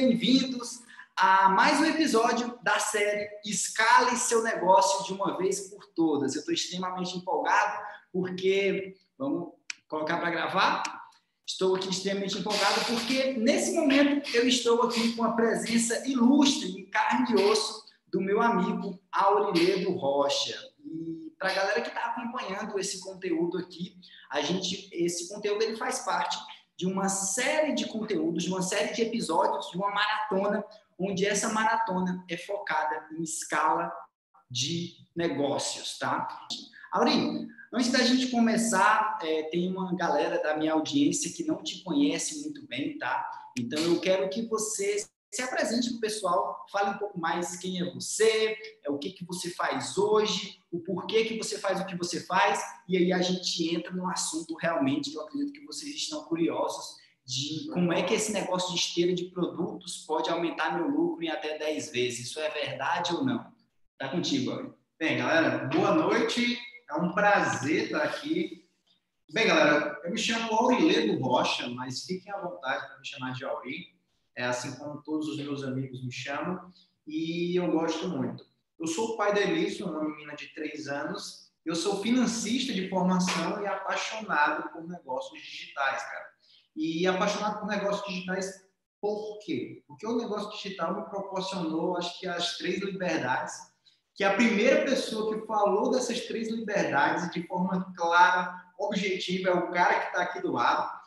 bem-vindos a mais um episódio da série Escale seu negócio de uma vez por todas. Eu estou extremamente empolgado porque, vamos colocar para gravar? Estou aqui extremamente empolgado porque, nesse momento, eu estou aqui com a presença ilustre, em carne e osso, do meu amigo Auriledo Rocha. E para a galera que está acompanhando esse conteúdo aqui, a gente, esse conteúdo ele faz parte de uma série de conteúdos, de uma série de episódios, de uma maratona, onde essa maratona é focada em escala de negócios, tá? Aurinho, antes da gente começar, é, tem uma galera da minha audiência que não te conhece muito bem, tá? Então eu quero que você se apresente para o pessoal, fale um pouco mais quem é você, é o que, que você faz hoje, o porquê que você faz o que você faz, e aí a gente entra no assunto realmente que eu acredito que vocês estão curiosos de como é que esse negócio de esteira de produtos pode aumentar meu lucro em até 10 vezes. Isso é verdade ou não? Tá contigo, Auri. Bem, galera, boa noite. É um prazer estar aqui. Bem, galera, eu me chamo Auriledo Rocha, mas fiquem à vontade para me chamar de Auri é assim como todos os meus amigos me chamam, e eu gosto muito. Eu sou o pai da Elise, uma menina de três anos, eu sou financista de formação e apaixonado por negócios digitais, cara. E apaixonado por negócios digitais por quê? Porque o negócio digital me proporcionou, acho que, as três liberdades, que a primeira pessoa que falou dessas três liberdades de forma clara, objetiva, é o cara que está aqui do lado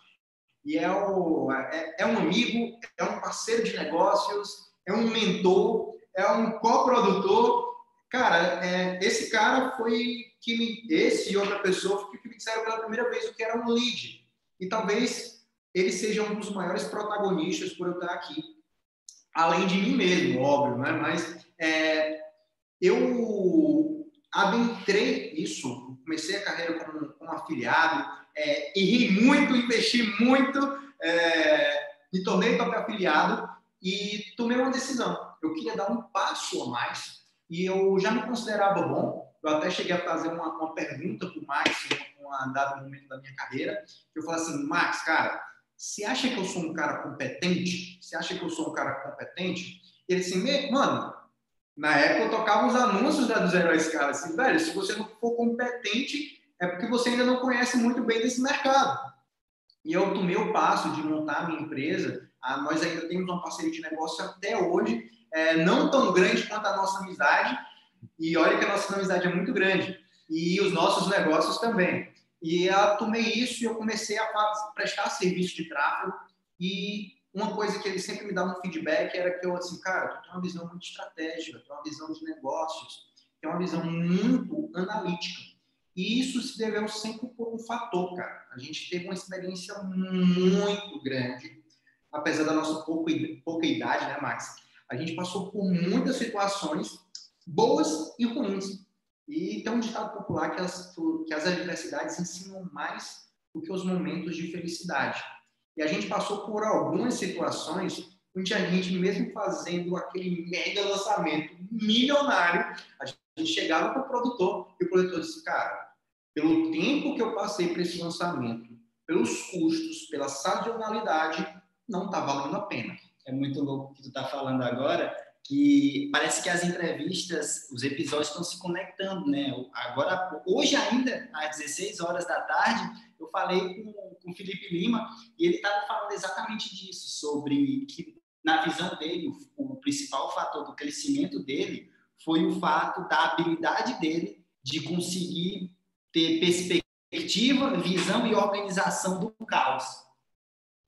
e é, o, é, é um amigo, é um parceiro de negócios, é um mentor, é um coprodutor. Cara, é, esse cara foi que me, esse e outra pessoa que me disseram pela primeira vez o que era um lead. E talvez ele seja um dos maiores protagonistas por eu estar aqui. Além de mim mesmo, óbvio, né? Mas é, eu adentrei isso, comecei a carreira como, como afiliado, é, muito, investi muito, é, me tornei próprio afiliado e tomei uma decisão. Eu queria dar um passo a mais e eu já me considerava bom. Eu até cheguei a fazer uma, uma pergunta para o Max em um dado momento da minha carreira. Eu falei assim, Max, cara, você acha que eu sou um cara competente? Você acha que eu sou um cara competente? Ele assim, mano, na época eu tocava os anúncios da do Zero a Escala, assim, velho, se você não for competente, é porque você ainda não conhece muito bem desse mercado. E eu tomei o passo de montar minha empresa. Ah, nós ainda temos uma parceria de negócio até hoje, é, não tão grande quanto a nossa amizade. E olha que a nossa amizade é muito grande. E os nossos negócios também. E eu tomei isso e eu comecei a prestar serviço de tráfego. E uma coisa que ele sempre me dava um feedback era que eu, assim, cara, tu tem uma visão muito estratégica, tem uma visão de negócios, tem uma visão muito analítica. E isso se deveu sempre por um fator, cara. A gente teve uma experiência muito grande, apesar da nossa pouca, pouca idade, né, Max? A gente passou por muitas situações boas e ruins. E tem um ditado popular que as, que as adversidades ensinam mais do que os momentos de felicidade. E a gente passou por algumas situações onde a gente, mesmo fazendo aquele mega lançamento milionário, a gente chegava para o produtor e o produtor disse, cara, pelo tempo que eu passei para esse lançamento, pelos custos, pela sazonalidade, não está valendo a pena. É muito louco o que tu está falando agora, que parece que as entrevistas, os episódios estão se conectando, né? Agora, hoje ainda, às 16 horas da tarde, eu falei com, com o Felipe Lima e ele estava falando exatamente disso, sobre que, na visão dele, o, principal fator do crescimento dele foi o fato da habilidade dele de conseguir ter perspectiva, visão e organização do caos.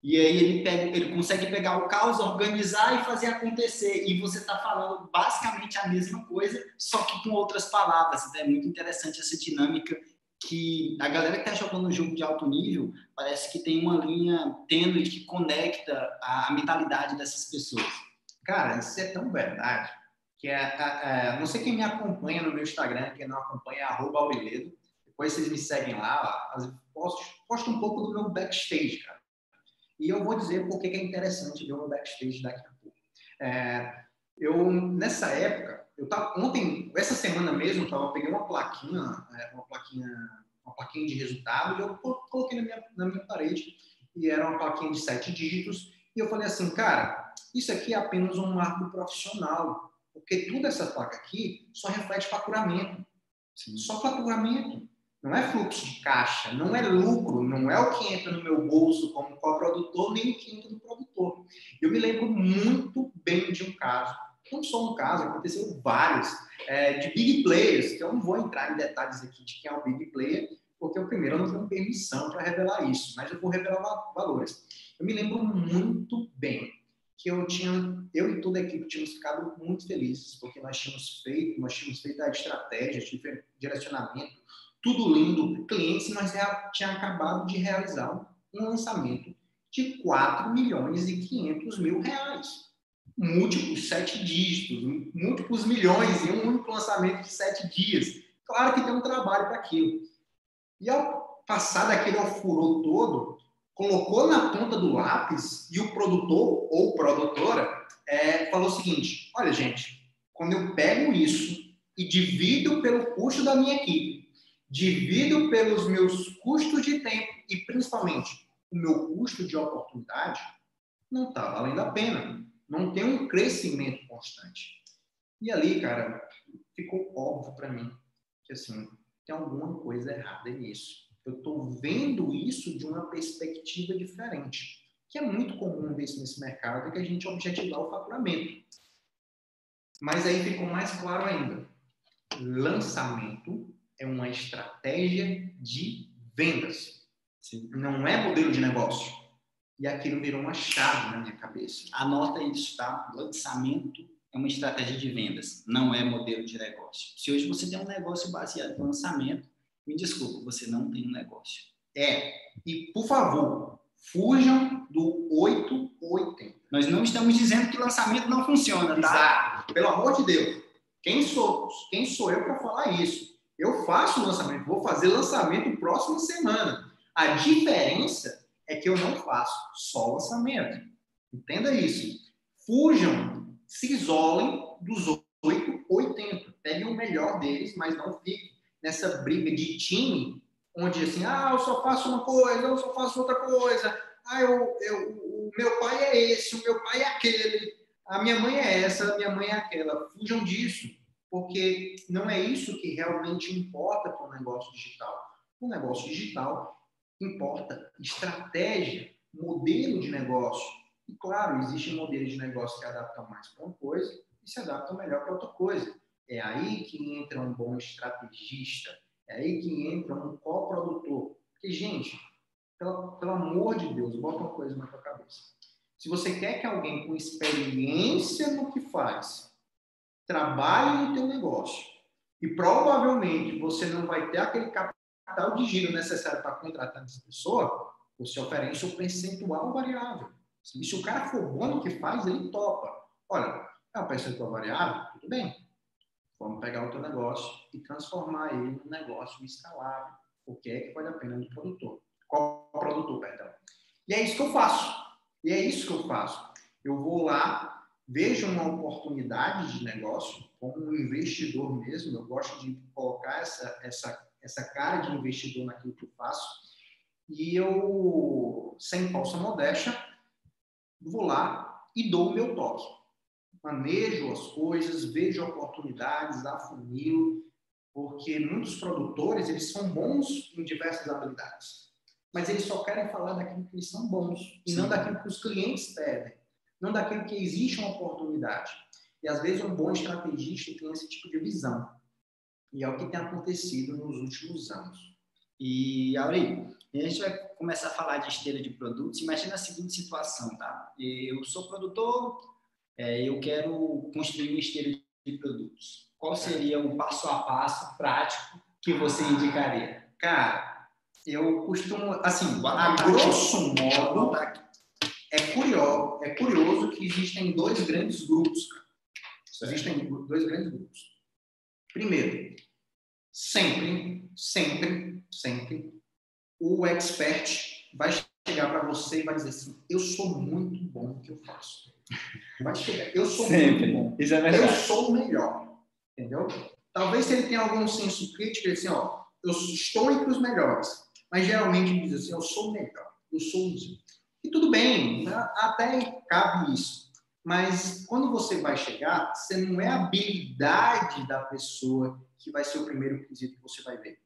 E aí ele, pega, ele consegue pegar o caos, organizar e fazer acontecer. E você está falando basicamente a mesma coisa, só que com outras palavras. É muito interessante essa dinâmica que a galera que está jogando um jogo de alto nível parece que tem uma linha tênue que conecta a, a mentalidade dessas pessoas. Cara, isso é tão verdade que é, é, é, não sei quem me acompanha no meu Instagram, quem não acompanha é arroba Aureledo. Depois vocês me seguem lá, posto, posto um pouco do meu backstage, cara. E eu vou dizer por que é interessante ver o meu backstage daqui a pouco. É, eu, nessa época, eu tava, ontem, essa semana mesmo, eu, tava, eu peguei uma plaquinha, é, uma plaquinha, uma plaquinha de resultado e eu coloquei na minha, na minha parede e era uma plaquinha de sete dígitos E eu falei assim, cara, isso aqui é apenas um marco profissional, porque toda essa placa aqui só reflete faturamento. Sim. Só faturamento. Não é fluxo de caixa, não é lucro, não é o que entra no meu bolso como coprodutor, nem o que entra no produtor. Eu me lembro muito bem de um caso, não só um caso, aconteceu vários, é, de big players, que eu não vou entrar em detalhes aqui de quem é o big player, porque o primeiro eu não tenho permissão para revelar isso, mas eu vou revelar valores. Eu me lembro muito bem que eu tinha, eu e toda a equipe tínhamos ficado muito felizes, porque nós tínhamos feito, nós tínhamos feito a estratégia, direcionamento, tudo lindo, clientes, mas tinha acabado de realizar um lançamento de 4 milhões e 500 mil reais. Múltiplos sete dígitos, múltiplos milhões em um único lançamento de sete dias. Claro que tem um trabalho para aquilo. E ao passar daquele alfurô todo, colocou na ponta do lápis e o produtor ou produtora é, falou o seguinte: olha, gente, quando eu pego isso e divido pelo custo da minha equipe, divido pelos meus custos de tempo e principalmente o meu custo de oportunidade, não está valendo a pena. Não tem um crescimento constante. E ali, cara, ficou óbvio para mim que assim tem alguma coisa errada nisso eu estou vendo isso de uma perspectiva diferente, que é muito comum ver isso nesse mercado, que a gente objetivar o faturamento. Mas aí ficou mais claro ainda. Lançamento é uma estratégia de vendas. Sim. Não é modelo de negócio. E aquilo virou uma chave na minha cabeça. Anota isso, tá? Lançamento é uma estratégia de vendas, não é modelo de negócio. Se hoje você tem um negócio baseado em lançamento, me desculpa, você não tem um negócio. É. E, por favor, fujam do 8 ou 80. Nós não estamos dizendo que lançamento não funciona, tá? Exato. Pelo amor de Deus. Quem sou, quem sou eu para falar isso? Eu faço lançamento, vou fazer lançamento próxima semana. A diferença é que eu não faço só lançamento. Entenda isso. Fujam, se isolem dos 8 ou 80. Peguem o melhor deles, mas não fiquem nessa briga de time, onde assim, ah, eu só faço uma coisa, eu só faço outra coisa, ah, eu, eu, o meu pai é esse, o meu pai é aquele, a minha mãe é essa, a minha mãe é aquela. Fujam disso, porque não é isso que realmente importa para o negócio digital. O negócio digital importa estratégia, modelo de negócio. E claro, existem modelos de negócio que adaptam mais para uma coisa e se adaptam melhor para outra coisa. É aí que entra um bom estrategista, é aí que entra um coprodutor. Porque, gente, pelo, pelo amor de Deus, bota uma coisa na tua cabeça. Se você quer que alguém com experiência no que faz trabalhe no teu negócio e provavelmente você não vai ter aquele capital de giro necessário para contratar essa pessoa, você oferece um percentual variável. E se o cara for bom no que faz, ele topa. Olha, é um percentual variável, tudo bem. Vamos pegar o teu negócio e transformar ele num negócio escalável. O que é que vale a pena do produtor? Qual produtor, perdão? E é isso que eu faço. E é isso que eu faço. Eu vou lá, vejo uma oportunidade de negócio, como um investidor mesmo, eu gosto de colocar essa, essa, essa cara de investidor naquilo que eu faço, e eu, sem falsa modéstia, vou lá e dou o meu toque manejo as coisas, vejo oportunidades, afunilo, porque muitos produtores, eles são bons em diversas habilidades, mas eles só querem falar daquilo que eles são bons e Sim. não daquilo que os clientes pedem, não daquilo que existe uma oportunidade. E às vezes um bom estrategista tem esse tipo de visão. E é o que tem acontecido nos últimos anos. E, Auri, a gente vai começar a falar de esteira de produtos. Imagina a seguinte situação, tá? Eu sou produtor, é, eu quero construir uma esteira de produtos. Qual seria o passo a passo prático que você indicaria? Cara, eu costumo, assim, a grosso modo, é curioso, é curioso que existem dois grandes grupos. Existem dois grandes grupos. Primeiro, sempre, sempre, sempre, o expert vai chegar para você e vai dizer assim: eu sou muito bom no que eu faço. Vai chegar. Eu sou Sempre. muito bom. Isso é verdade. Eu sou o melhor. Entendeu? Talvez se ele tenha algum senso crítico, ele assim, ó, eu estou entre os melhores. Mas geralmente ele diz assim, eu sou o melhor. Eu sou o E tudo bem, até cabe isso. Mas quando você vai chegar, você não é a habilidade da pessoa que vai ser o primeiro quesito que você vai ver.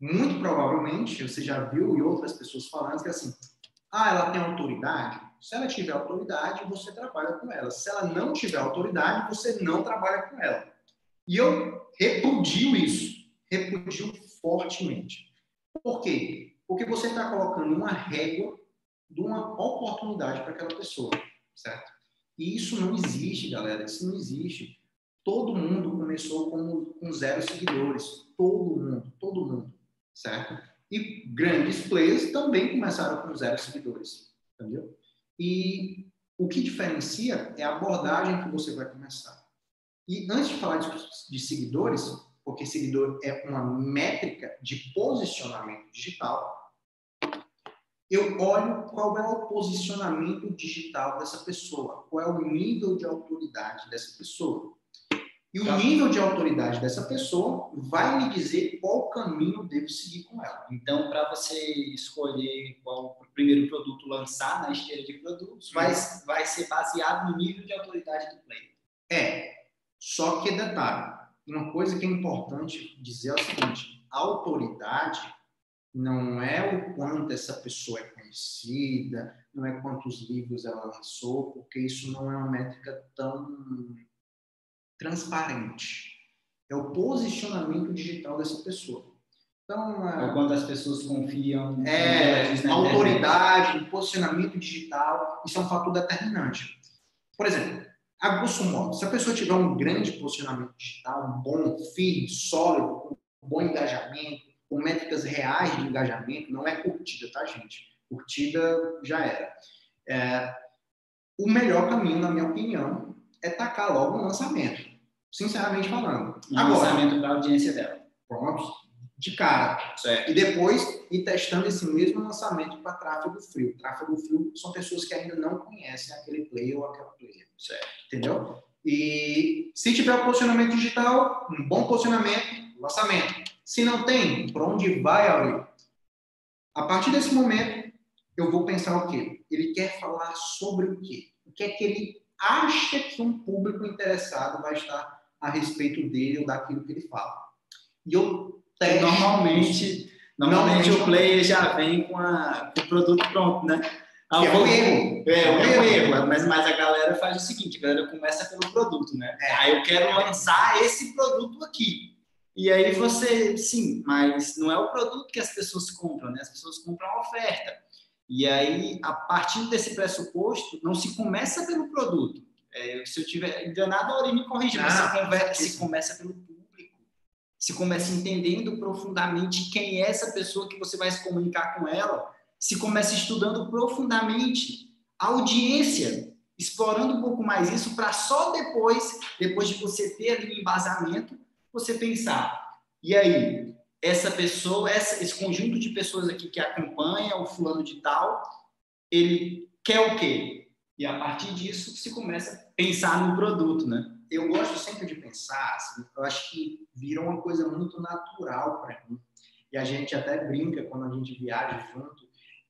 Muito provavelmente, você já viu e outras pessoas falando que assim, ah, ela tem autoridade. Se ela tiver autoridade, você trabalha com ela. Se ela não tiver autoridade, você não trabalha com ela. E eu repudio isso, repudio fortemente. Por quê? Porque você está colocando uma régua de uma oportunidade para aquela pessoa, certo? E isso não existe, galera. Isso não existe. Todo mundo começou com, com zero seguidores. Todo mundo, todo mundo, certo? E grandes players também começaram com zero seguidores, entendeu? E o que diferencia é a abordagem que você vai começar. E antes de falar de, de seguidores, porque seguidor é uma métrica de posicionamento digital, eu olho qual é o posicionamento digital dessa pessoa, qual é o nível de autoridade dessa pessoa. E o tá. nível de autoridade dessa pessoa vai me dizer qual caminho eu devo seguir com ela. Então, para você escolher qual o primeiro produto lançar na esteira de produtos, vai, vai ser baseado no nível de autoridade do player. É, só que detalhe, uma coisa que é importante dizer é o seguinte, a autoridade não é o quanto essa pessoa é conhecida, não é quantos livros ela lançou, porque isso não é uma métrica tão transparente. É o posicionamento digital dessa pessoa. Então, é, quando as pessoas confiam. É, a autoridade, o posicionamento digital, isso é um fator determinante. Por exemplo, a grosso modo, se a pessoa tiver um grande posicionamento digital, um bom, firme, sólido, um bom engajamento, com métricas reais de engajamento, não é curtida, tá, gente? Curtida já era. É, o melhor caminho, na minha opinião, é tacar logo no lançamento. Sinceramente falando. Um Agora, lançamento para a audiência dela. Pronto, de cara. Certo. E depois ir testando esse mesmo lançamento para tráfego frio. Tráfego frio são pessoas que ainda não conhecem aquele player ou aquela player. Certo. Entendeu? E se tiver o posicionamento digital, um bom posicionamento, lançamento. Se não tem, para onde vai, Aurélio? A partir desse momento, eu vou pensar o quê? Ele quer falar sobre o quê? O que é que ele acha que um público interessado vai estar a respeito dele ou daquilo que ele fala? E eu testo Normalmente, normalmente o player já vem com, a, com o produto pronto, né? Ah, é um erro. É, é um erro, erro. Mas, mas a galera faz o seguinte, a galera começa pelo produto, né? É. Aí eu quero lançar esse produto aqui. E aí você, sim, mas não é o produto que as pessoas compram, né? As pessoas compram a oferta. E aí, a partir desse pressuposto, não se começa pelo produto. É, se eu tiver enganado, a Ori me corrija, mas se, conversa, se começa pelo público. Se começa entendendo profundamente quem é essa pessoa que você vai se comunicar com ela. Se começa estudando profundamente a audiência, explorando um pouco mais isso, para só depois, depois de você ter ali um embasamento, você pensar, e aí, essa pessoa, essa, esse conjunto de pessoas aqui que acompanha o fulano de tal, ele quer o quê? E a partir disso se começa a pensar no produto, né? Eu gosto sempre de pensar, assim, eu acho que virou uma coisa muito natural para mim. E a gente até brinca quando a gente viaja junto,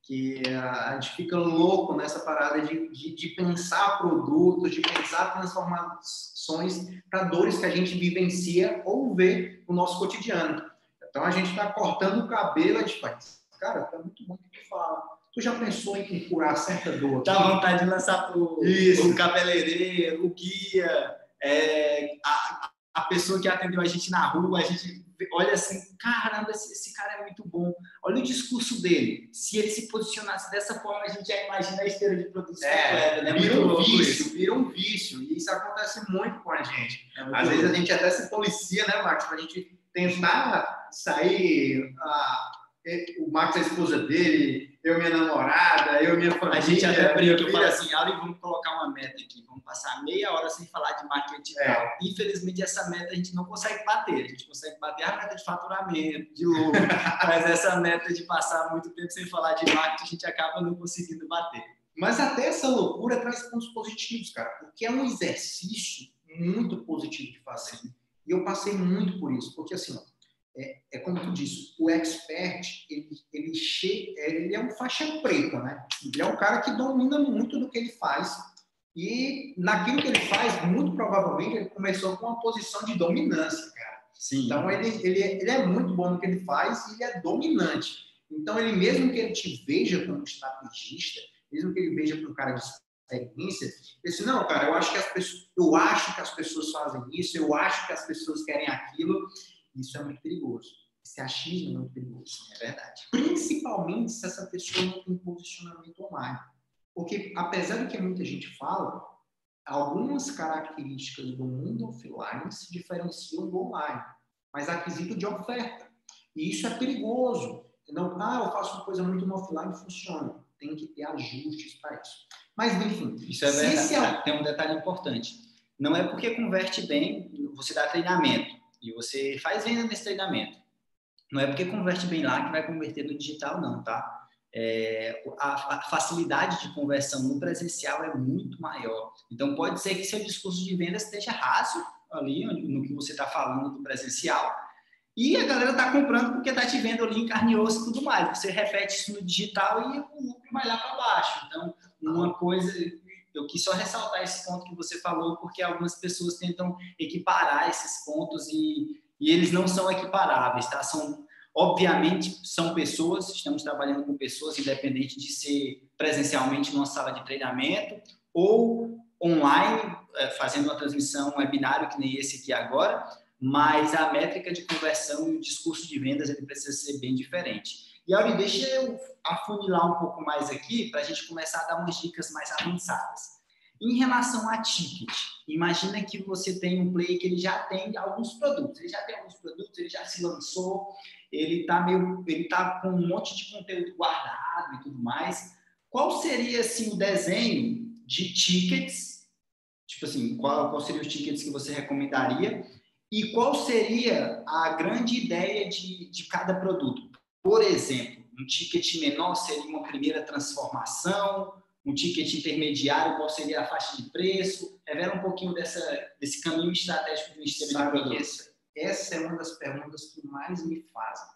que a gente fica louco nessa parada de, de, de pensar produtos, de pensar transformações para dores que a gente vivencia ou vê no nosso cotidiano. Então a gente está cortando o cabelo, a gente faz, cara, tá muito bom que tu fala. Tu já pensou em curar certa dor? Dá vontade de lançar pro, o cabeleireiro, o guia, é, a, a pessoa que atendeu a gente na rua, a gente olha assim, caramba, esse, esse, cara é muito bom. Olha o discurso dele. Se ele se posicionasse dessa forma, a gente já imagina a esteira de produtos é, né? Vira um vício, vira um vício. E isso acontece muito com a gente. É Às vezes a gente até se policia, né, Marcos, pra gente tentar sair... Ah, o Max, a esposa dele, eu, minha namorada, eu, minha família. A gente até brinca, eu falo assim, Auri, vamos colocar uma meta aqui, vamos passar meia hora sem falar de marketing é. Infelizmente, essa meta a gente não consegue bater. A gente consegue bater a meta de faturamento, de lucro, mas essa meta de passar muito tempo sem falar de marketing, a gente acaba não conseguindo bater. Mas até essa loucura traz pontos positivos, cara, porque é um exercício muito positivo de fazer. E eu passei muito por isso, porque assim, ó, é, é como tu disse, o expert, ele, ele, chega, ele é um faixa preta, né? Ele é um cara que domina muito do que ele faz e naquilo que ele faz, muito provavelmente, ele começou com uma posição de dominância, cara. Sim. Então, ele, ele, ele é muito bom no que ele faz e ele é dominante. Então, ele mesmo que ele te veja como estrategista, mesmo que ele veja para um cara de experiência, ele disse, não, cara, eu acho que as pessoas, eu acho que as pessoas fazem isso, eu acho que as pessoas querem aquilo, isso é muito perigoso. Esse achismo é muito perigoso, é verdade. Principalmente se essa pessoa não tem posicionamento online. Porque, apesar do que muita gente fala, algumas características do mundo offline se diferenciam do online, mas aquisito de oferta. E isso é perigoso. Não, ah, eu faço uma coisa muito no offline e funciona. Tem que ter ajustes para isso. Mas, enfim. Isso é verdade. É... Tem um detalhe importante. Não é porque converte bem, você dá treinamento e você faz venda nesse treinamento. Não é porque converte bem lá que vai converter no digital, não, tá? É, a, a, facilidade de conversão no presencial é muito maior. Então, pode ser que seu discurso de venda esteja raso ali no que você está falando do presencial, e a galera está comprando porque está te vendo ali em carne e osso e tudo mais. Você repete isso no digital e o lucro vai lá para baixo. Então, uma coisa eu quis só ressaltar esse ponto que você falou, porque algumas pessoas tentam equiparar esses pontos e, e eles não são equiparáveis, tá? São, obviamente, são pessoas, estamos trabalhando com pessoas, independente de ser presencialmente numa sala de treinamento ou online, é, fazendo uma transmissão, um webinário que nem esse aqui agora, mas a métrica de conversão e o discurso de vendas ele precisa ser bem diferente. E, Auri, deixa eu afunilar um pouco mais aqui para a gente começar a dar umas dicas mais avançadas. Em relação a ticket, imagina que você tem um player que ele já tem alguns produtos, ele já tem alguns produtos, ele já se lançou, ele está meio, ele tá com um monte de conteúdo guardado e tudo mais. Qual seria assim o desenho de tickets? Tipo assim, qual, qual seria os tickets que você recomendaria? E qual seria a grande ideia de, de cada produto? Por exemplo, um ticket menor seria uma primeira transformação, um ticket intermediário, qual seria a faixa de preço? Revela um pouquinho dessa, desse caminho estratégico do Ministério Sabe de Produtos. Essa é uma das perguntas que mais me fazem.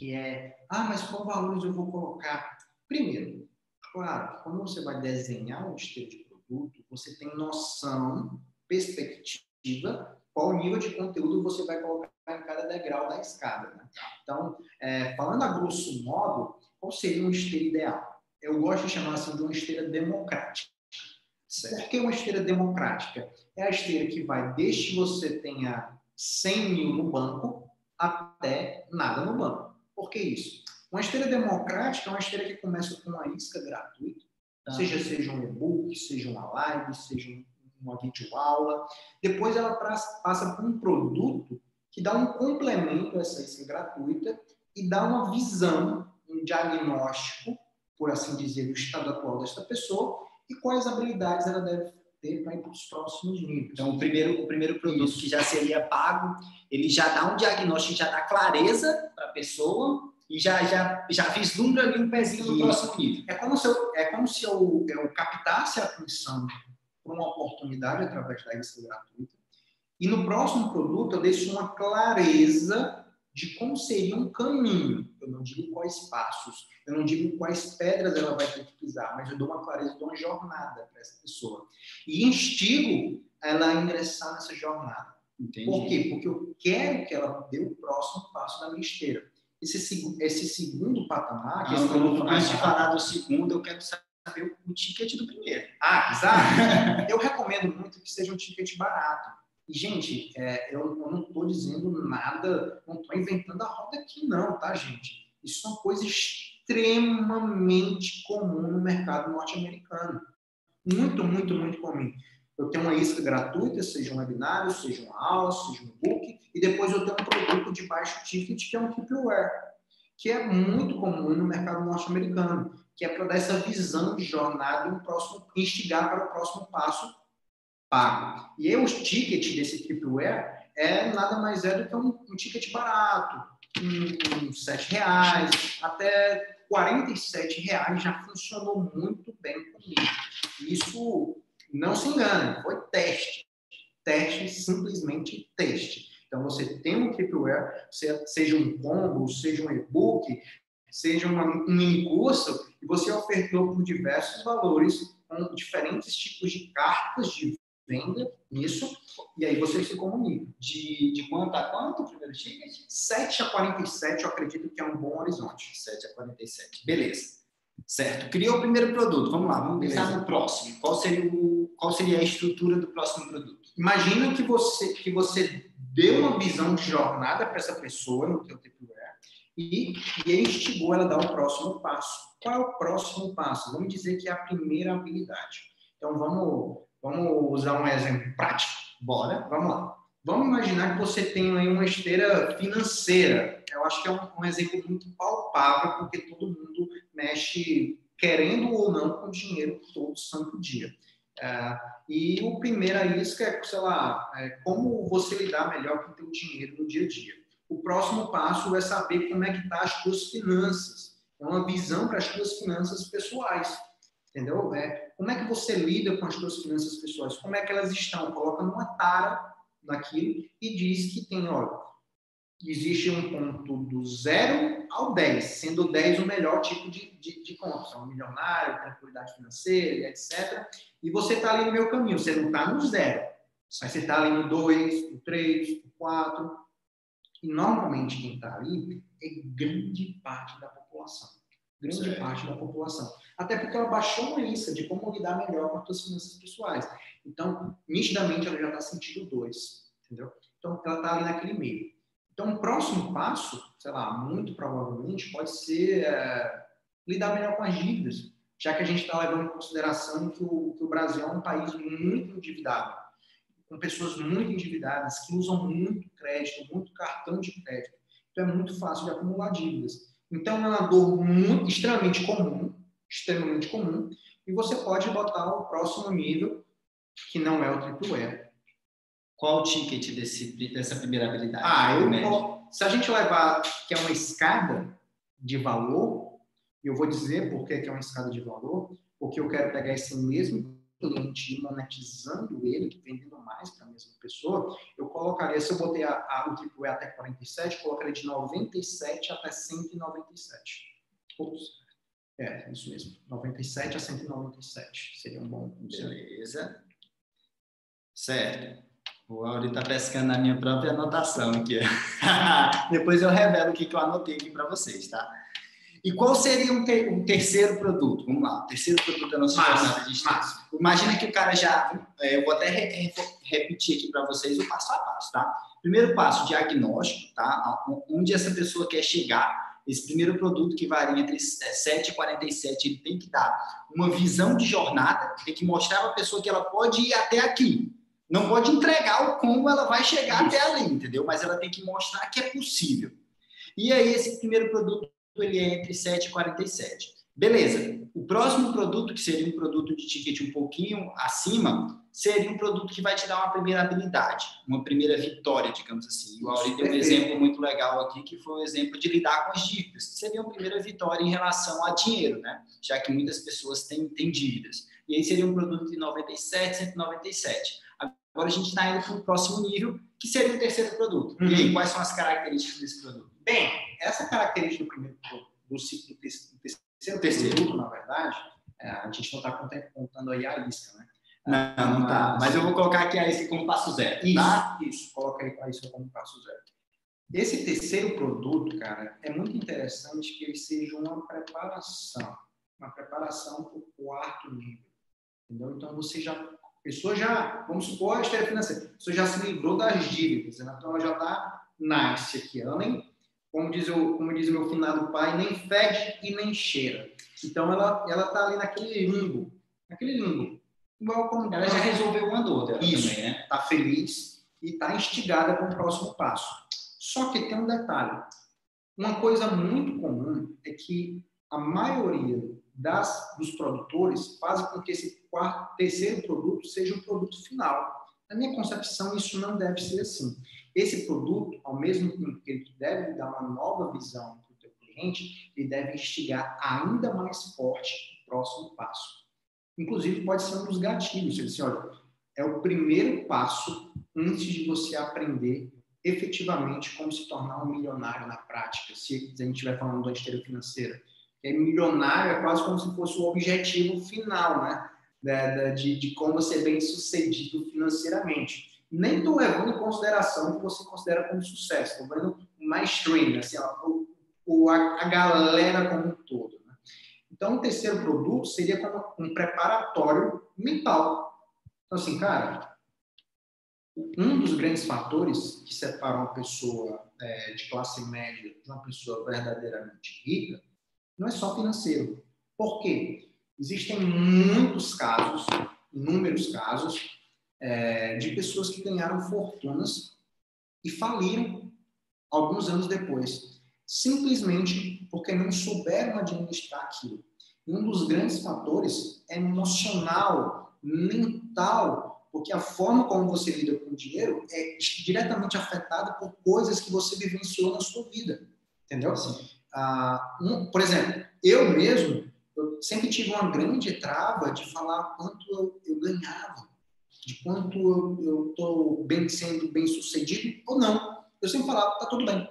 Que é, ah, mas qual valores eu vou colocar? Primeiro, claro, quando você vai desenhar um esteiro de produto, você tem noção, perspectiva qual nível de conteúdo você vai colocar em cada degrau da escada. Né? Então, é, falando a grosso modo, qual seria um esteira ideal? Eu gosto de chamar assim de uma esteira democrática. Por que uma esteira democrática? É a esteira que vai desde que você tenha 100 mil no banco até nada no banco. Por que isso? Uma esteira democrática é uma esteira que começa com uma isca gratuita, tá. seja seja um e-book, seja uma live, seja um uma videoaula. Depois ela passa por um produto que dá um complemento a essa isca gratuita e dá uma visão, um diagnóstico, por assim dizer, do estado atual desta pessoa e quais habilidades ela deve ter para ir para os próximos níveis. Então, o primeiro, o primeiro produto Isso. que já seria pago, ele já dá um diagnóstico, já dá clareza para a pessoa e já, já, já vislumbra ali um pezinho no próximo nível. É como se eu, é como se eu, eu captasse a atenção por uma oportunidade através da revista gratuita. E no próximo produto eu deixo uma clareza de como seria um caminho. Eu não digo quais passos, eu não digo quais pedras ela vai ter que pisar, mas eu dou uma clareza, dou uma jornada para essa pessoa. E instigo ela a ingressar nessa jornada. Entendi. Por quê? Porque eu quero que ela dê o próximo passo da minha esteira. Esse, esse segundo patamar... Ah, esse antes de falar do segundo, eu quero saber saber o ticket do primeiro. Ah, exato. eu recomendo muito que seja um ticket barato. E, gente, é, eu, eu, não estou dizendo nada, não estou inventando a roda aqui, não, tá, gente? Isso é uma coisa extremamente comum no mercado norte-americano. Muito, muito, muito comum. Eu tenho uma isca gratuita, seja um webinário, seja uma aula, seja um book, e depois eu tenho um produto de baixo ticket, que é um Keepware, que é muito comum no mercado norte-americano que é para dar essa visão de jornada um próximo, instigar para o próximo passo pago. E aí, os tickets desse tripware é nada mais é do que um, um ticket barato, um, um 7 reais, até 47 reais já funcionou muito bem comigo. Isso, não se engane, foi teste. Teste, simplesmente teste. Então, você tem um tripleware, seja um combo, seja um e-book, seja uma, um mini curso, e você ofertou por diversos valores, com diferentes tipos de cartas de venda nisso, e aí você se comunica. De, de quanto a quanto o primeiro ticket? 7 a 47, eu acredito que é um bom horizonte. 7 a 47. Beleza. Certo. Criou o primeiro produto. Vamos lá, vamos pensar no próximo. Qual seria, o, qual seria a estrutura do próximo produto? Imagina que você, que você deu uma visão de jornada para essa pessoa no teu TPWare e, e instigou ela a dar o próximo passo. Qual é o próximo passo? Vamos dizer que é a primeira habilidade. Então, vamos, vamos usar um exemplo prático. Bora, vamos lá. Vamos imaginar que você tem aí uma esteira financeira. Eu acho que é um, um exemplo muito palpável, porque todo mundo mexe, querendo ou não, com dinheiro todo santo dia. É, e o primeira isca é, sei lá, é, como você lidar melhor com o teu dinheiro no dia a dia. O próximo passo é saber como é que tá as tuas finanças. É uma visão para as tuas finanças pessoais. Entendeu? É, como é que você lida com as tuas finanças pessoais? Como é que elas estão? Coloca numa tara naquilo e diz que tem, olha, existe um ponto do zero ao 10, sendo o 10 o melhor tipo de, de, de conta. São milionário, tranquilidade financeira, etc. E você está ali no meu caminho, você não está no zero, mas você está ali no 2, no 3, no 4. E normalmente quem está ali é grande parte da população. Grande certo. parte da população. Até porque ela baixou uma lista de como lidar melhor com as suas finanças pessoais. Então, nitidamente, ela já está sentindo dois. Entendeu? Então, ela está ali naquele meio. Então, o próximo passo, sei lá, muito provavelmente, pode ser é, lidar melhor com as dívidas, já que a gente está levando em consideração que o, que o Brasil é um país muito endividado, com pessoas muito endividadas, que usam muito crédito, muito cartão de crédito. Então, é muito fácil de acumular dívidas. Então, é uma dor muito, extremamente comum, extremamente comum, e você pode botar o próximo nível, que não é o triplo E, qual o ticket desse, dessa primeira habilidade? Ah, eu, se a gente levar que é uma escada de valor, eu vou dizer por que é uma escada de valor, porque eu quero pegar esse mesmo cliente e monetizando ele, vendendo mais para a mesma pessoa, eu colocaria, se eu botei a, a, o tipo E até 47, colocaria de 97 até 197. Ups. É, isso mesmo. 97 a 197 seria um bom. Beleza. Certo. O Auri está pescando na minha própria anotação aqui. Depois eu revelo o que, que eu anotei aqui para vocês, tá? E qual seria um, ter, um, terceiro produto? Vamos lá, o terceiro produto da nossa jornada de estudos. Imagina que o cara já. É, eu vou até re, re, repetir aqui para vocês o passo a passo, tá? Primeiro passo, diagnóstico, tá? Onde essa pessoa quer chegar. Esse primeiro produto que varia entre 7 e 47, ele tem que dar uma visão de jornada, tem que mostrar para a pessoa que ela pode ir até aqui não pode entregar o como ela vai chegar Isso. até ali, entendeu? Mas ela tem que mostrar que é possível. E aí, esse primeiro produto, ele é entre 7 e 47. Beleza. O próximo produto, que seria um produto de ticket um pouquinho acima, seria um produto que vai te dar uma primeira habilidade, uma primeira vitória, digamos assim. E o Auri deu um exemplo muito legal aqui, que foi o um exemplo de lidar com as dívidas, que seria uma primeira vitória em relação a dinheiro, né? Já que muitas pessoas têm, têm dívidas. E aí seria um produto de 97, 197. Agora a gente está indo para o próximo nível, que seria o terceiro produto. Uhum. E aí, uhum. quais são as características desse produto? Bem, essa característica do primeiro do, ciclo, do terceiro, terceiro na verdade, é, a gente não está contando aí a isca, né? Não, não está. Mas eu vou colocar aqui a isca como passo zero. Isso, tá? isso. Coloca aí a isca como passo zero. Esse terceiro produto, cara, é muito interessante que ele seja uma preparação, uma preparação para o quarto nível. Entendeu? Então você já a pessoa já, vamos supor, a história financeira, a pessoa já se livrou das dívidas, né? então ela já está nice aqui. Ela nem, como diz, o, como diz o meu finado pai, nem fede e nem cheira. Então ela ela está ali naquele limbo, naquele limbo. Igual como ela já resolveu uma dor dela Isso, também, né? Está feliz e está instigada com o próximo passo. Só que tem um detalhe. Uma coisa muito comum é que a maioria das, dos produtores fazem com que esse quarto, terceiro produto seja um produto final. Na minha concepção, isso não deve ser assim. Esse produto, ao mesmo tempo que ele deve dar uma nova visão para o teu cliente, ele deve instigar ainda mais forte o próximo passo. Inclusive, pode ser um dos gatilhos. Ele diz, olha, é o primeiro passo antes de você aprender efetivamente como se tornar um milionário na prática, se a gente estiver falando da esteira financeira. É milionário é quase como se fosse o objetivo final, né? De, de como ser bem sucedido financeiramente. Nem estou levando em consideração o que você considera como sucesso, estou vendo o mainstream, assim, o, a, a, galera como um todo. Né? Então, o terceiro produto seria como um preparatório mental. Então, assim, cara, um dos grandes fatores que separam uma pessoa é, de classe média de uma pessoa verdadeiramente rica não é só financeiro. Por quê? Existem muitos casos, inúmeros casos, é, de pessoas que ganharam fortunas e faliram alguns anos depois, simplesmente porque não souberam administrar aquilo. E um dos grandes fatores é emocional, mental, porque a forma como você lida com o dinheiro é diretamente afetada por coisas que você vivenciou na sua vida, entendeu? Ah, um, por exemplo, eu mesmo eu sempre tive uma grande trava de falar quanto eu, eu ganhava, de quanto eu estou bem sendo bem sucedido ou não. Eu sempre falava, tá tudo bem.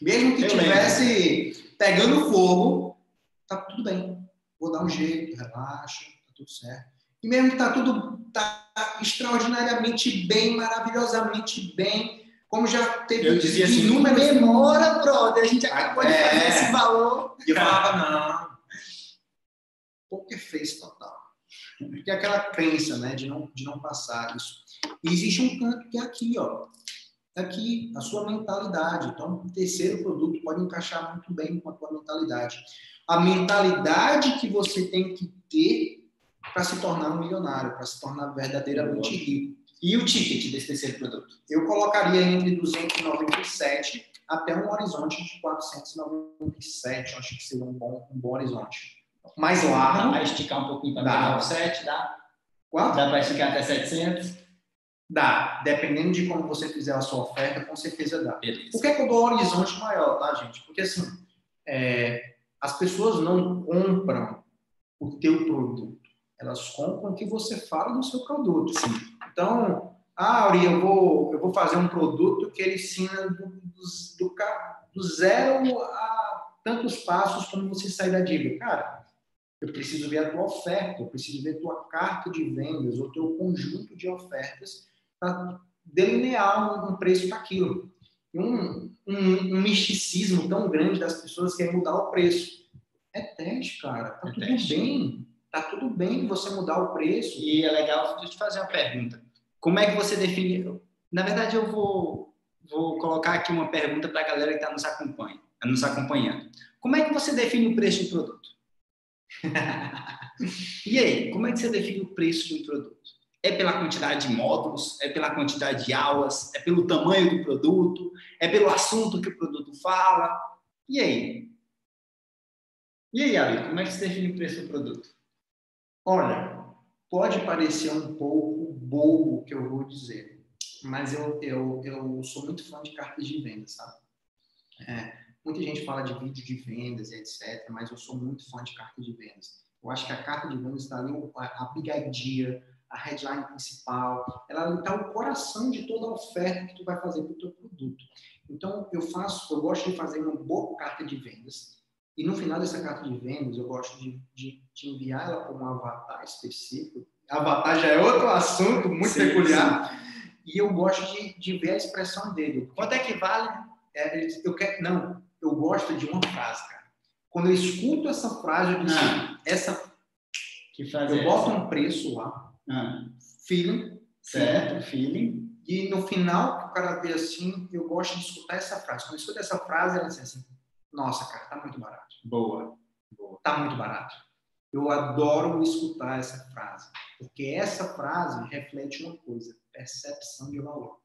Mesmo que eu tivesse lembro. pegando fogo, tá tudo bem. Vou dar um jeito, relaxa, tá tudo certo. E mesmo que tá tudo tá extraordinariamente bem, maravilhosamente bem, como já teve eu dizia assim, inúmeras... memória, brother, a gente acabou é, de fazer esse valor. E eu falava, não, poker face total. Porque é aquela crença, né, de não, de não passar isso. E existe um canto que é aqui, ó. Aqui, a sua mentalidade. Então, o terceiro produto pode encaixar muito bem com a tua mentalidade. A mentalidade que você tem que ter para se tornar um milionário, para se tornar verdadeiramente rico. E o ticket desse terceiro produto? Eu colocaria entre 297 até um horizonte de 497. Eu acho que seria um bom, um bom horizonte. Mais largo. Dá para esticar um pouquinho para 97, dá? Quanto? Dá para esticar até 700? Dá. Dependendo de como você fizer a sua oferta, com certeza dá. Beleza. Por que, é que eu dou horizonte maior, tá, gente? Porque, assim, é, as pessoas não compram o teu produto elas compram o que você fala do seu produto. Sim. Então, ah, Auri, eu vou, eu vou fazer um produto que ele ensina do, do, do zero a tantos passos como você sair da dívida. Cara, eu preciso ver a tua oferta, eu preciso ver a tua carta de vendas, o teu conjunto de ofertas para delinear um, preço para aquilo. Um, um, um, misticismo tão grande das pessoas que é mudar o preço. É teste, cara. Tá é tudo teste. bem. Tá tudo bem você mudar o preço. E é legal te fazer uma pergunta. Como é que você define? Na verdade, eu vou, vou colocar aqui uma pergunta para a galera que está nos acompanha, nos acompanhando. Como é que você define o preço um produto? e aí, como é que você define o preço de um produto? É pela quantidade de módulos? É pela quantidade de aulas? É pelo tamanho do produto? É pelo assunto que o produto fala? E aí? E aí, Ari, como é que você define o preço do produto? Olha, pode parecer um pouco bobo o que eu vou dizer, mas eu, eu, eu sou muito fã de cartas de venda, sabe? É, muita gente fala de vídeo de vendas e etc, mas eu sou muito fã de cartas de vendas. Eu acho que a carta de vendas está ali, a, a big idea, a headline principal, ela está o coração de toda a oferta que tu vai fazer para o teu produto. Então, eu faço, eu gosto de fazer uma boa carta de vendas, e no final dessa carta de vendas, eu gosto de, de, de enviar ela para um avatar específico. Avatar já é outro assunto muito sim, peculiar. Sim. E eu gosto de, de ver a expressão dele. Quanto é que vale? É, eu quero, não, eu gosto de uma frase, cara. Quando eu escuto essa frase, eu digo ah, essa. Que frase eu é boto essa? um preço lá. Ah. Feeling. Certo, feeling. E no final, que o cara vê assim, eu gosto de escutar essa frase. Quando eu escuto essa frase, ela diz assim: Nossa, cara, tá muito barato. Boa. Boa. Tá muito barato. Eu adoro escutar essa frase, porque essa frase reflete uma coisa: percepção de valor.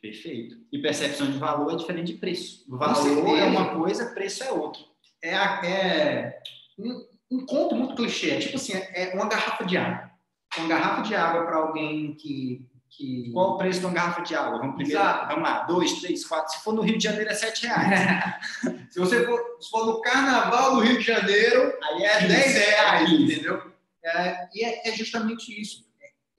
Perfeito. E percepção de valor é diferente de preço. O valor é uma coisa, preço é outro. É, é um, um conto muito clichê. É tipo assim, é uma garrafa de água. Uma garrafa de água para alguém que que... Qual o preço de uma garrafa de água? Vamos, primeiro, vamos lá, dois, três, quatro. Se for no Rio de Janeiro, é sete reais. se você for, se for no Carnaval do Rio de Janeiro, aí é dez reais, entendeu? É, e é, é, justamente isso.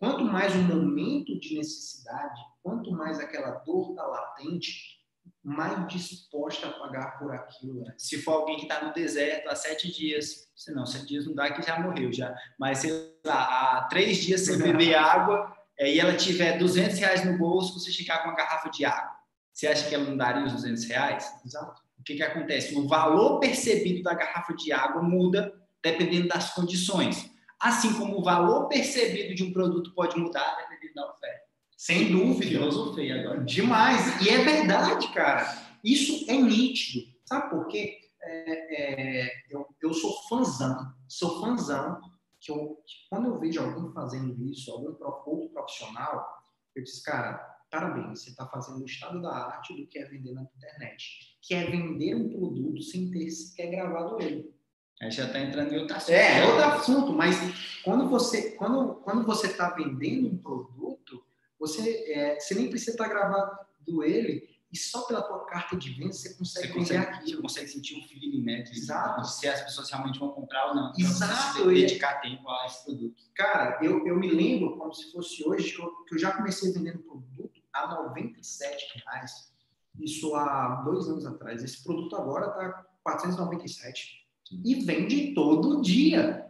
Quanto mais um momento de necessidade, quanto mais aquela dor está latente, mais disposta a pagar por aquilo. Né? Se for alguém que está no deserto há sete dias, se não, sete dias não dá que já morreu já, mas sei lá, há três dias sem beber água, e ela tiver 200 reais no bolso, você chegar com uma garrafa de água, você acha que ela não daria os 200 reais? Exato. O que, que acontece? O valor percebido da garrafa de água muda dependendo das condições. Assim como o valor percebido de um produto pode mudar dependendo da oferta. Sem dúvida. Filosofei agora. Demais. E é verdade, cara. Isso é nítido. Sabe por quê? É, é, eu, eu sou fãzão. Sou fãzão. Que, eu, que quando eu vejo alguém fazendo isso, algum outro profissional, eu disse, cara, parabéns, você está fazendo o estado da arte do que é vender na internet. Que é vender um produto sem ter sequer gravado ele. Aí já está entrando em outro assunto. É, é outro assunto, mas quando você quando, quando você está vendendo um produto, você, é, você nem precisa estar tá gravando ele e só pela tua carta de venda você consegue você consegue, aquilo. Você consegue sentir um feeling, né? De, Exato. Se as pessoas realmente vão comprar ou não. Então, Exato. Você dedicar tempo a esse produto. Cara, eu, eu me lembro como se fosse hoje que eu, que eu já comecei vendendo produto a 97 reais. Isso há dois anos atrás. Esse produto agora está 497 e vende todo dia.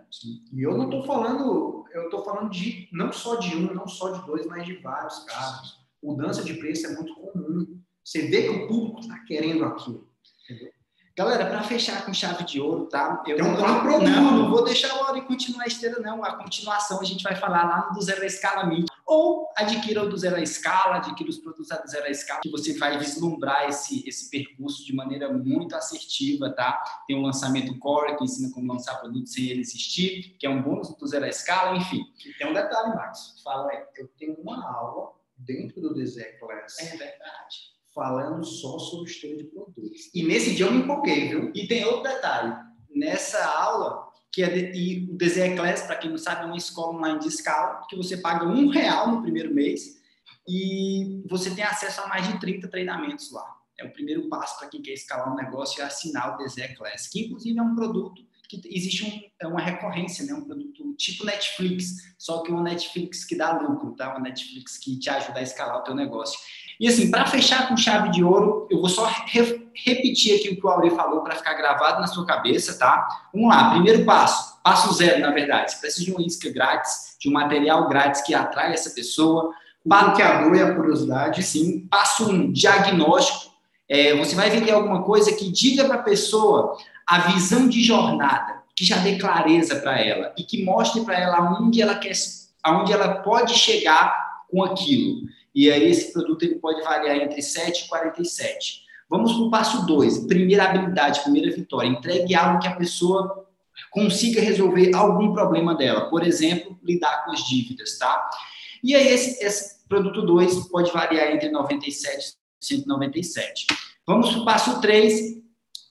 E eu não estou falando, eu estou falando de não só de um, não só de dois, mas de vários carros. Mudança de preço é muito comum. Você vê que o público está querendo aquilo. Entendeu? Galera, para fechar com chave de ouro, tá? Eu um não, não, não, não vou deixar o Auri continuar a esteira, não. A continuação a gente vai falar lá no do Zero Escala Mídia. Ou adquira o do Zero Escala, adquira os produtos do Zero Escala, que você vai vislumbrar esse, esse percurso de maneira muito assertiva, tá? Tem um lançamento Core, que ensina como lançar produtos sem ele existir, que é um bônus do Zero Escala, enfim. E tem um detalhe, Max. Fala, eu tenho uma aula dentro do Design Class. É verdade falando só sobre esteira de produtos. E nesse dia eu me empolguei, viu? E tem outro detalhe. Nessa aula, que é de, e o Desenho Class, para quem não sabe, é uma escola online de escala, que você paga um real no primeiro mês e você tem acesso a mais de 30 treinamentos lá. É o primeiro passo para quem quer escalar um negócio é assinar o Desenho Class, que inclusive é um produto que existe um, é uma recorrência, né? um produto tipo Netflix, só que uma Netflix que dá lucro, tá? uma Netflix que te ajuda a escalar o teu negócio. E assim, para fechar com chave de ouro, eu vou só re repetir aqui o que o Auri falou para ficar gravado na sua cabeça, tá? Vamos lá, primeiro passo, passo zero, na verdade. Você precisa de uma isca grátis, de um material grátis que atrai essa pessoa. Para que a a curiosidade. Sim. Passo um, diagnóstico. É, você vai vender alguma coisa que diga para a pessoa a visão de jornada, que já dê clareza para ela e que mostre para ela aonde ela quer, aonde ela pode chegar com aquilo. E aí esse produto ele pode variar entre 7 e 47. Vamos para o passo 2. Primeira habilidade, primeira vitória. Entregue algo que a pessoa consiga resolver algum problema dela. Por exemplo, lidar com as dívidas, tá? E aí esse, esse produto 2 pode variar entre 97 e 197. Vamos para o passo 3.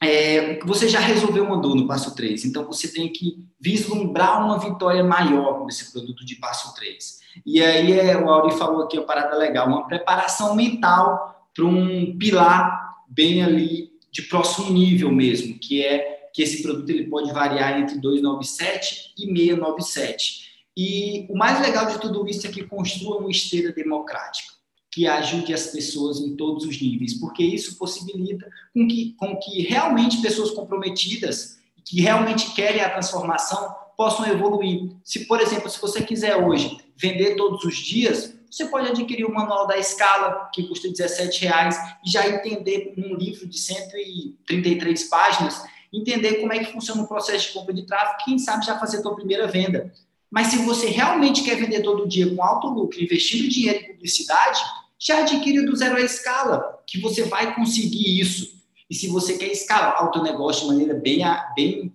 É, você já resolveu uma dor no passo 3, então você tem que vislumbrar uma vitória maior nesse produto de passo 3. E aí é, o Auri falou aqui a parada legal, uma preparação mental para um pilar bem ali de próximo nível mesmo, que é que esse produto ele pode variar entre 297 e 697. E o mais legal de tudo isso é que construa uma esteira democrática, que ajude as pessoas em todos os níveis, porque isso possibilita com que, com que realmente pessoas comprometidas, que realmente querem a transformação, possam evoluir. Se, por exemplo, se você quiser hoje vender todos os dias, você pode adquirir o manual da escala, que custa R$ reais e já entender um livro de 133 páginas, entender como é que funciona o processo de compra de tráfego, quem sabe já fazer a sua primeira venda. Mas se você realmente quer vender todo dia com alto lucro, investindo dinheiro em publicidade, já adquire do zero a escala, que você vai conseguir isso. E se você quer escalar o teu negócio de maneira bem, bem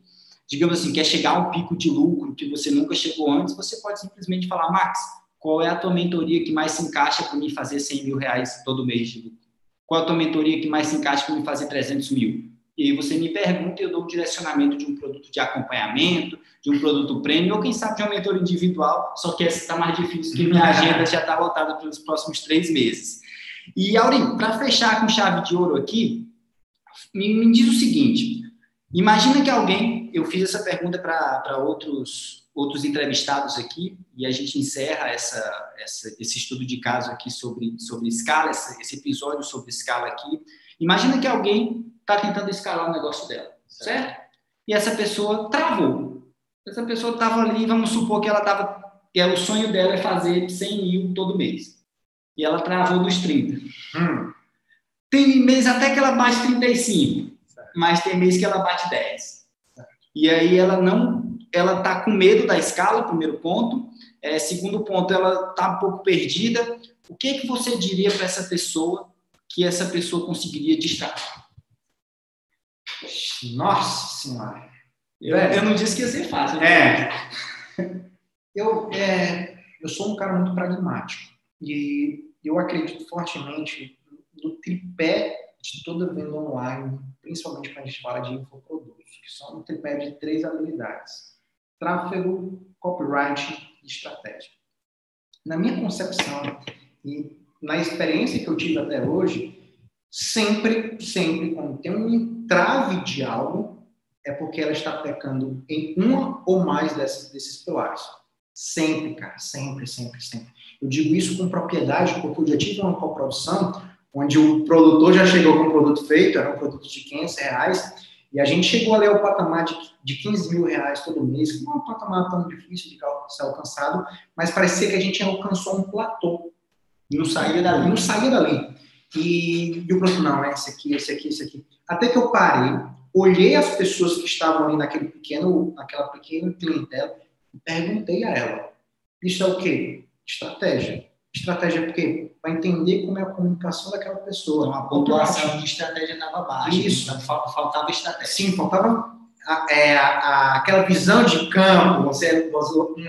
digamos assim, quer chegar a um pico de lucro que você nunca chegou antes, você pode simplesmente falar, Max, qual é a tua mentoria que mais se encaixa para mim fazer 100 mil reais todo mês de lucro? Qual é a tua mentoria que mais se encaixa para mim fazer 300 mil? E aí você me pergunta e eu dou um direcionamento de um produto de acompanhamento, de um produto prêmio, ou quem sabe de uma mentoria individual, só que essa está mais difícil, porque minha agenda já está lotada pelos próximos três meses. E, Aurim, para fechar com chave de ouro aqui, me, me diz o seguinte, imagina que alguém eu fiz essa pergunta para outros outros entrevistados aqui e a gente encerra essa, essa, esse estudo de caso aqui sobre, sobre escala, esse, esse episódio sobre escala aqui. Imagina que alguém está tentando escalar o negócio dela, certo? certo? E essa pessoa travou. Essa pessoa estava ali, vamos supor que ela estava. É, o sonho dela é fazer 100 mil todo mês. E ela travou dos 30. Hum. Tem mês até que ela bate 35, certo. mas tem mês que ela bate 10. E aí ela não. Ela está com medo da escala, primeiro ponto. É, segundo ponto, ela está um pouco perdida. O que, que você diria para essa pessoa que essa pessoa conseguiria destacar? Nossa Senhora! Eu, eu não disse que ia ser fácil. Né? É. Eu, é, eu sou um cara muito pragmático e eu acredito fortemente no tripé de toda venda online, principalmente quando a gente fala de que são um tripé de três habilidades: tráfego, copyright e estratégia. Na minha concepção e na experiência que eu tive até hoje, sempre, sempre, quando tem um entrave de algo, é porque ela está pecando em uma ou mais desses, desses pilares. Sempre, cara, sempre, sempre, sempre. Eu digo isso com propriedade, porque eu já tive uma coprodução onde o produtor já chegou com um produto feito, era um produto de 500 reais, e a gente chegou ali ao patamar de, de 15 mil reais todo mês, que não é um patamar tão difícil de ser alcançado, mas parecia que a gente alcançou um platô. Não saía dali. Não saía dali. E, e o produto, não, é esse aqui, esse aqui, esse aqui. Até que eu parei, olhei as pessoas que estavam ali naquele pequeno, naquela pequena clientela e perguntei a ela: Isso é o quê? Estratégia. Estratégia por quê? Para entender como é a comunicação daquela pessoa. Então, a pontuação de estratégia estava baixa. Isso. Então, faltava estratégia. Sim, faltava a, é, a, aquela visão de campo. Você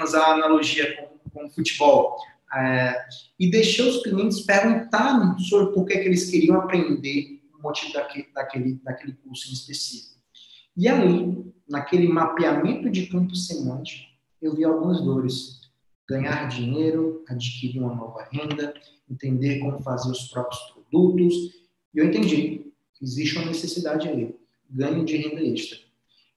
usar analogia com, com o futebol. É, e deixei os clientes perguntar sobre por que, que eles queriam aprender o motivo daquele, daquele, daquele curso em específico. E ali, naquele mapeamento de campo semântico, eu vi algumas dores. Ganhar dinheiro, adquirir uma nova renda, entender como fazer os próprios produtos. E eu entendi, existe uma necessidade ali, ganho de renda extra.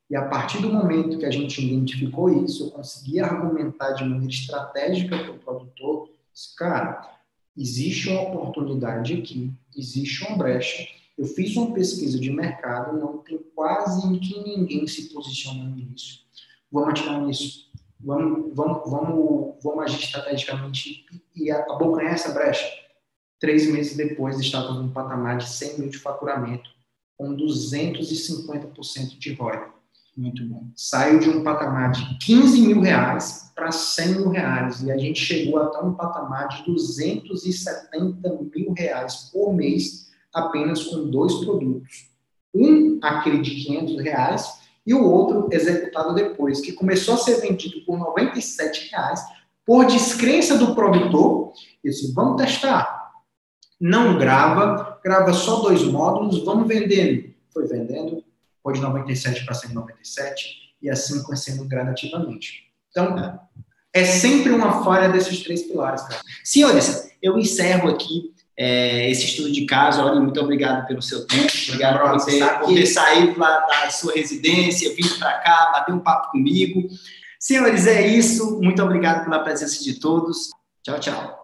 E a partir do momento que a gente identificou isso, eu consegui argumentar de maneira estratégica para o produtor, cara, existe uma oportunidade aqui, existe uma brecha. Eu fiz uma pesquisa de mercado, não tem quase que ninguém se posicionando nisso. Vamos atirar nisso. Vamos, vamos, vamos, vamos agir estrategicamente e abocanhar essa brecha. Três meses depois, estávamos num patamar de 100 mil de faturamento, com 250% de ROI. Muito bom. Saiu de um patamar de 15 mil reais para 100 mil reais e a gente chegou até um patamar de 270 mil reais por mês apenas com dois produtos. Um, aquele de 500 reais, e o outro executado depois, que começou a ser vendido por 97 reais por descrença do produtor. Disse, vamos testar. Não grava, grava só dois módulos, vamos vendendo. Foi vendendo, foi de 97 para 197 e assim crescendo gradativamente. Então, é sempre uma falha desses três pilares, cara. Senhores, eu encerro aqui é, esse estudo de caso. Olha, muito obrigado pelo seu tempo, obrigado por ter, por ter saído lá da sua residência, vindo para cá, bater um papo comigo. Senhores, é isso. Muito obrigado pela presença de todos. Tchau, tchau.